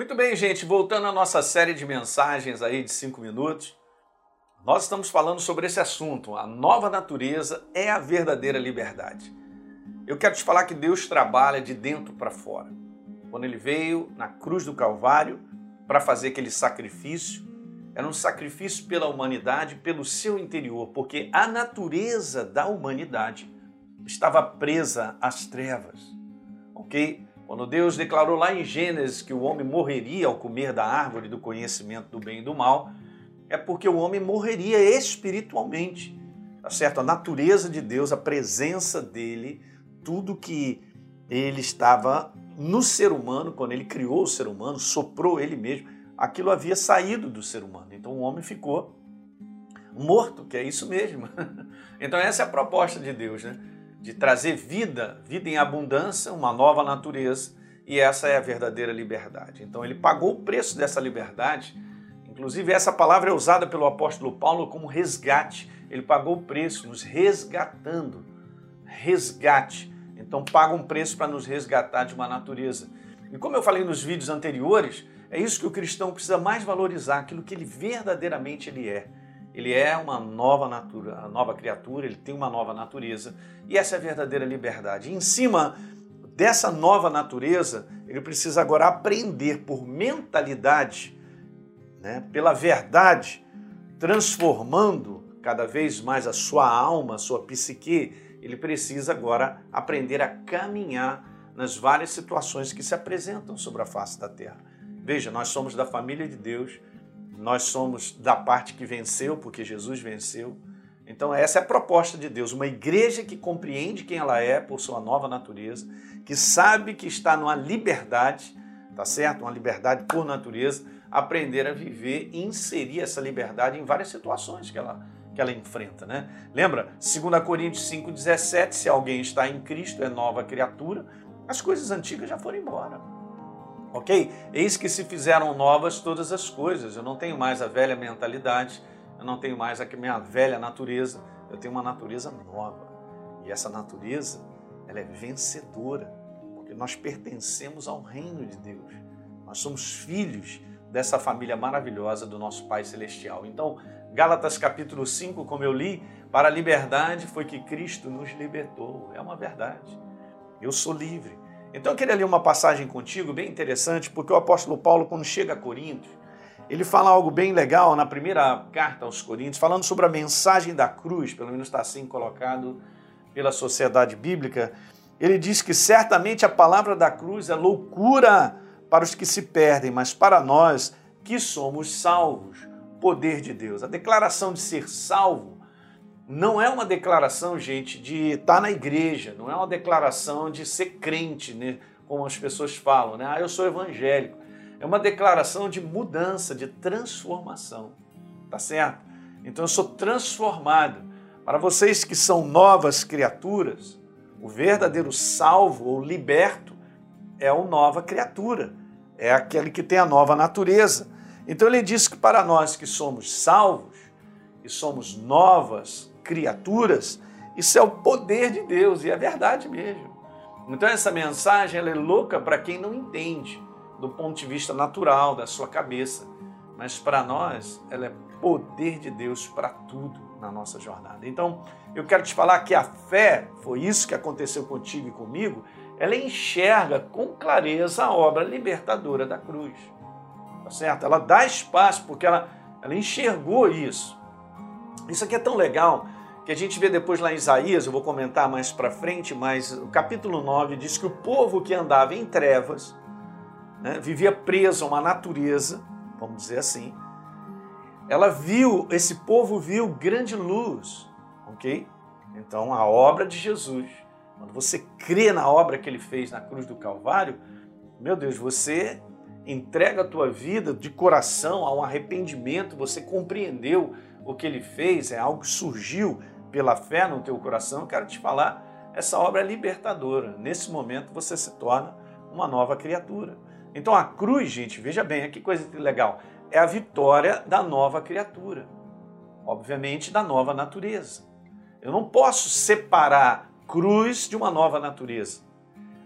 Muito bem, gente, voltando à nossa série de mensagens aí de cinco minutos, nós estamos falando sobre esse assunto. A nova natureza é a verdadeira liberdade. Eu quero te falar que Deus trabalha de dentro para fora. Quando ele veio na cruz do Calvário para fazer aquele sacrifício, era um sacrifício pela humanidade, pelo seu interior, porque a natureza da humanidade estava presa às trevas. Ok? Quando Deus declarou lá em Gênesis que o homem morreria ao comer da árvore do conhecimento do bem e do mal, é porque o homem morreria espiritualmente. Tá certo? A natureza de Deus, a presença dele, tudo que ele estava no ser humano, quando ele criou o ser humano, soprou ele mesmo, aquilo havia saído do ser humano. Então o homem ficou morto, que é isso mesmo. Então essa é a proposta de Deus, né? De trazer vida, vida em abundância, uma nova natureza, e essa é a verdadeira liberdade. Então ele pagou o preço dessa liberdade, inclusive essa palavra é usada pelo apóstolo Paulo como resgate. Ele pagou o preço, nos resgatando. Resgate. Então paga um preço para nos resgatar de uma natureza. E como eu falei nos vídeos anteriores, é isso que o cristão precisa mais valorizar, aquilo que ele verdadeiramente ele é. Ele é uma nova natura, nova criatura, ele tem uma nova natureza. E essa é a verdadeira liberdade. E em cima dessa nova natureza, ele precisa agora aprender por mentalidade, né, pela verdade, transformando cada vez mais a sua alma, a sua psique. Ele precisa agora aprender a caminhar nas várias situações que se apresentam sobre a face da terra. Veja, nós somos da família de Deus, nós somos da parte que venceu, porque Jesus venceu. Então, essa é a proposta de Deus: uma igreja que compreende quem ela é por sua nova natureza, que sabe que está numa liberdade, tá certo? Uma liberdade por natureza, aprender a viver e inserir essa liberdade em várias situações que ela, que ela enfrenta, né? Lembra? 2 Coríntios 5,17: se alguém está em Cristo, é nova criatura, as coisas antigas já foram embora ok? Eis que se fizeram novas todas as coisas. Eu não tenho mais a velha mentalidade, eu não tenho mais a minha velha natureza, eu tenho uma natureza nova. E essa natureza, ela é vencedora, porque nós pertencemos ao reino de Deus. Nós somos filhos dessa família maravilhosa do nosso Pai Celestial. Então, Gálatas capítulo 5, como eu li, para a liberdade foi que Cristo nos libertou. É uma verdade. Eu sou livre. Então eu queria ler uma passagem contigo bem interessante, porque o apóstolo Paulo, quando chega a Coríntios, ele fala algo bem legal na primeira carta aos Coríntios, falando sobre a mensagem da cruz, pelo menos está assim colocado pela sociedade bíblica. Ele diz que certamente a palavra da cruz é loucura para os que se perdem, mas para nós que somos salvos, poder de Deus. A declaração de ser salvo não é uma declaração, gente, de estar tá na igreja, não é uma declaração de ser crente, né? como as pessoas falam, né? Ah, eu sou evangélico. É uma declaração de mudança, de transformação. Tá certo? Então eu sou transformado. Para vocês que são novas criaturas, o verdadeiro salvo ou liberto é o nova criatura, é aquele que tem a nova natureza. Então ele diz que para nós que somos salvos e somos novas criaturas, isso é o poder de Deus e é verdade mesmo. Então essa mensagem ela é louca para quem não entende do ponto de vista natural da sua cabeça, mas para nós ela é poder de Deus para tudo na nossa jornada. Então, eu quero te falar que a fé, foi isso que aconteceu contigo e comigo, ela enxerga com clareza a obra libertadora da cruz. Tá certo? Ela dá espaço porque ela, ela enxergou isso. Isso aqui é tão legal que a gente vê depois lá em Isaías, eu vou comentar mais para frente, mas o capítulo 9 diz que o povo que andava em trevas, né, vivia preso a uma natureza, vamos dizer assim, ela viu, esse povo viu grande luz, ok? Então a obra de Jesus, quando você crê na obra que ele fez na cruz do Calvário, meu Deus, você entrega a tua vida de coração a um arrependimento, você compreendeu o que ele fez, é algo que surgiu pela fé no teu coração, quero te falar, essa obra é libertadora. Nesse momento você se torna uma nova criatura. Então a cruz, gente, veja bem, que coisa legal, é a vitória da nova criatura. Obviamente da nova natureza. Eu não posso separar cruz de uma nova natureza.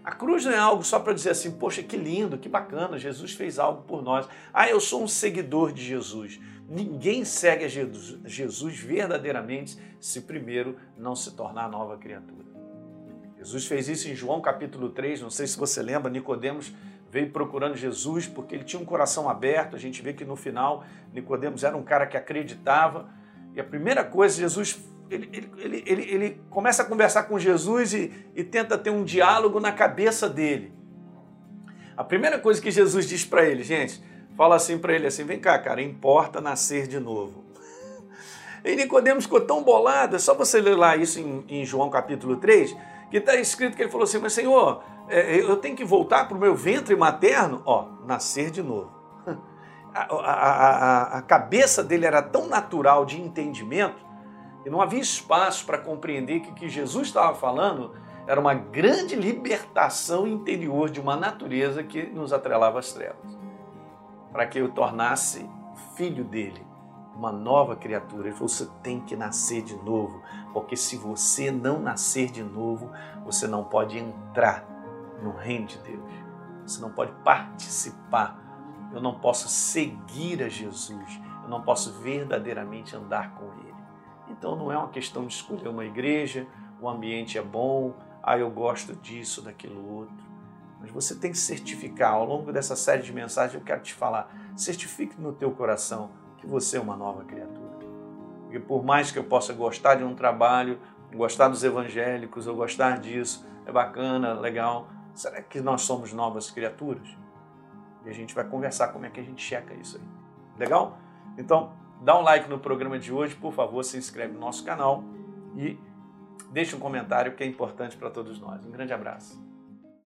A cruz não é algo só para dizer assim, poxa, que lindo, que bacana, Jesus fez algo por nós. Ah, eu sou um seguidor de Jesus. Ninguém segue a Jesus verdadeiramente se primeiro não se tornar nova criatura. Jesus fez isso em João capítulo 3, não sei se você lembra, Nicodemos veio procurando Jesus porque ele tinha um coração aberto. A gente vê que no final Nicodemos era um cara que acreditava. E a primeira coisa, Jesus ele, ele, ele, ele, começa a conversar com Jesus e, e tenta ter um diálogo na cabeça dele. A primeira coisa que Jesus diz para ele, gente, fala assim para ele assim: vem cá, cara, importa nascer de novo. E Nicodemos ficou tão bolado, é só você ler lá isso em, em João capítulo 3, que está escrito que ele falou assim: Mas Senhor, é, eu tenho que voltar para o meu ventre materno? Ó, nascer de novo. A, a, a, a cabeça dele era tão natural de entendimento e não havia espaço para compreender que o que Jesus estava falando era uma grande libertação interior de uma natureza que nos atrelava às trevas. Para que eu tornasse filho dele, uma nova criatura. Ele falou: você tem que nascer de novo, porque se você não nascer de novo, você não pode entrar no reino de Deus. Você não pode participar. Eu não posso seguir a Jesus. Eu não posso verdadeiramente andar com Ele. Então não é uma questão de escolher uma igreja, o ambiente é bom, ah, eu gosto disso, daquilo outro. Mas você tem que certificar, ao longo dessa série de mensagens eu quero te falar, certifique no teu coração que você é uma nova criatura. Porque por mais que eu possa gostar de um trabalho, gostar dos evangélicos, ou gostar disso, é bacana, legal, será que nós somos novas criaturas? E a gente vai conversar como é que a gente checa isso aí. Legal? Então, Dá um like no programa de hoje, por favor, se inscreve no nosso canal e deixe um comentário que é importante para todos nós. Um grande abraço.